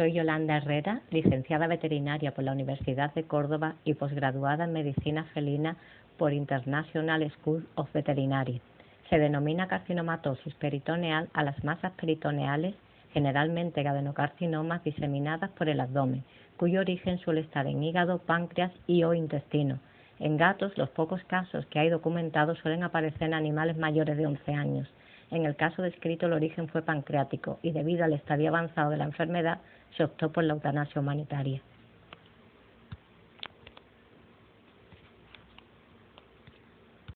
Soy Yolanda Herrera, licenciada veterinaria por la Universidad de Córdoba y posgraduada en Medicina Felina por International School of Veterinary. Se denomina carcinomatosis peritoneal a las masas peritoneales, generalmente adenocarcinomas diseminadas por el abdomen, cuyo origen suele estar en hígado, páncreas y o intestino. En gatos, los pocos casos que hay documentados suelen aparecer en animales mayores de 11 años. En el caso descrito, el origen fue pancreático y debido al estadio avanzado de la enfermedad, se optó por la eutanasia humanitaria.